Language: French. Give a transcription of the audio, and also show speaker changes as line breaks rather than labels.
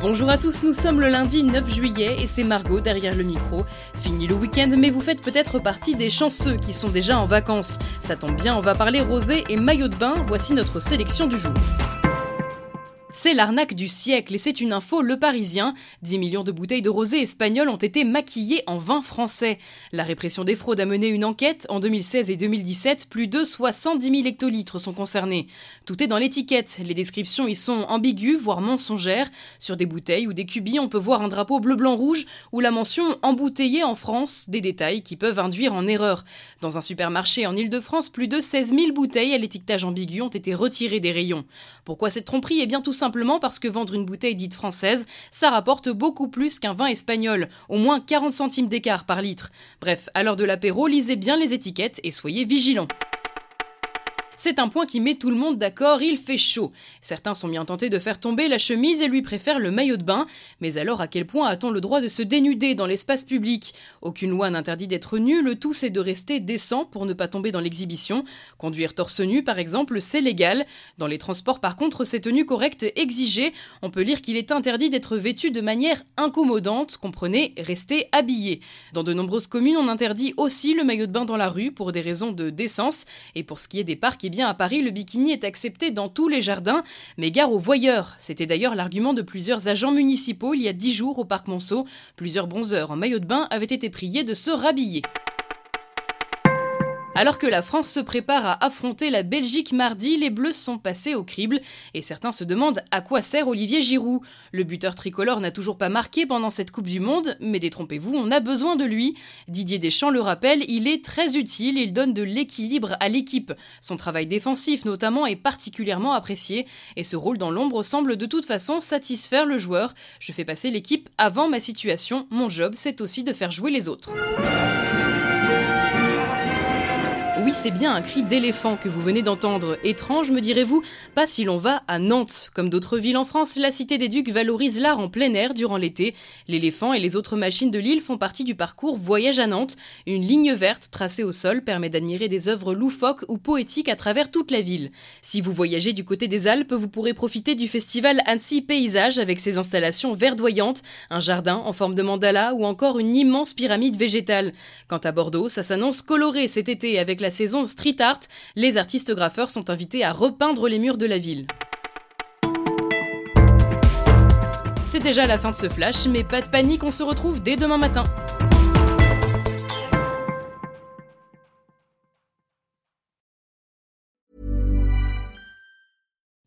Bonjour à tous, nous sommes le lundi 9 juillet et c'est Margot derrière le micro. Fini le week-end, mais vous faites peut-être partie des chanceux qui sont déjà en vacances. Ça tombe bien, on va parler rosé et maillot de bain, voici notre sélection du jour. C'est l'arnaque du siècle et c'est une info Le Parisien. 10 millions de bouteilles de rosé espagnol ont été maquillées en vin français. La répression des fraudes a mené une enquête. En 2016 et 2017, plus de 70 000 hectolitres sont concernés. Tout est dans l'étiquette. Les descriptions y sont ambiguës, voire mensongères. Sur des bouteilles ou des cubis, on peut voir un drapeau bleu-blanc-rouge ou la mention embouteillé en France, des détails qui peuvent induire en erreur. Dans un supermarché en Ile-de-France, plus de 16 000 bouteilles à l'étiquetage ambigu ont été retirées des rayons. Pourquoi cette tromperie? Eh bien tout simplement parce que vendre une bouteille dite française, ça rapporte beaucoup plus qu'un vin espagnol, au moins 40 centimes d'écart par litre. Bref, à l'heure de l'apéro, lisez bien les étiquettes et soyez vigilants. C'est un point qui met tout le monde d'accord, il fait chaud. Certains sont bien tentés de faire tomber la chemise et lui préfèrent le maillot de bain. Mais alors à quel point a-t-on le droit de se dénuder dans l'espace public? Aucune loi n'interdit d'être nu, le tout c'est de rester décent pour ne pas tomber dans l'exhibition. Conduire torse nu par exemple, c'est légal. Dans les transports par contre, c'est tenue correcte exigée. On peut lire qu'il est interdit d'être vêtu de manière incommodante, comprenez, rester habillé. Dans de nombreuses communes, on interdit aussi le maillot de bain dans la rue pour des raisons de décence. Et pour ce qui est des parcs, bien, à Paris, le bikini est accepté dans tous les jardins, mais gare aux voyeurs. C'était d'ailleurs l'argument de plusieurs agents municipaux il y a dix jours au parc Monceau. Plusieurs bronzeurs en maillot de bain avaient été priés de se rhabiller. Alors que la France se prépare à affronter la Belgique mardi, les Bleus sont passés au crible et certains se demandent à quoi sert Olivier Giroud. Le buteur tricolore n'a toujours pas marqué pendant cette Coupe du Monde, mais détrompez-vous, on a besoin de lui. Didier Deschamps le rappelle, il est très utile, il donne de l'équilibre à l'équipe. Son travail défensif notamment est particulièrement apprécié et ce rôle dans l'ombre semble de toute façon satisfaire le joueur. Je fais passer l'équipe avant ma situation, mon job c'est aussi de faire jouer les autres. Oui, c'est bien un cri d'éléphant que vous venez d'entendre. Étrange, me direz-vous Pas si l'on va à Nantes. Comme d'autres villes en France, la Cité des Ducs valorise l'art en plein air durant l'été. L'éléphant et les autres machines de l'île font partie du parcours Voyage à Nantes. Une ligne verte tracée au sol permet d'admirer des œuvres loufoques ou poétiques à travers toute la ville. Si vous voyagez du côté des Alpes, vous pourrez profiter du festival Annecy Paysage avec ses installations verdoyantes, un jardin en forme de mandala ou encore une immense pyramide végétale. Quant à Bordeaux, ça s'annonce coloré cet été avec la saison street art, les artistes graffeurs sont invités à repeindre les murs de la ville. C'est déjà la fin de ce flash, mais pas de panique, on se retrouve dès demain matin.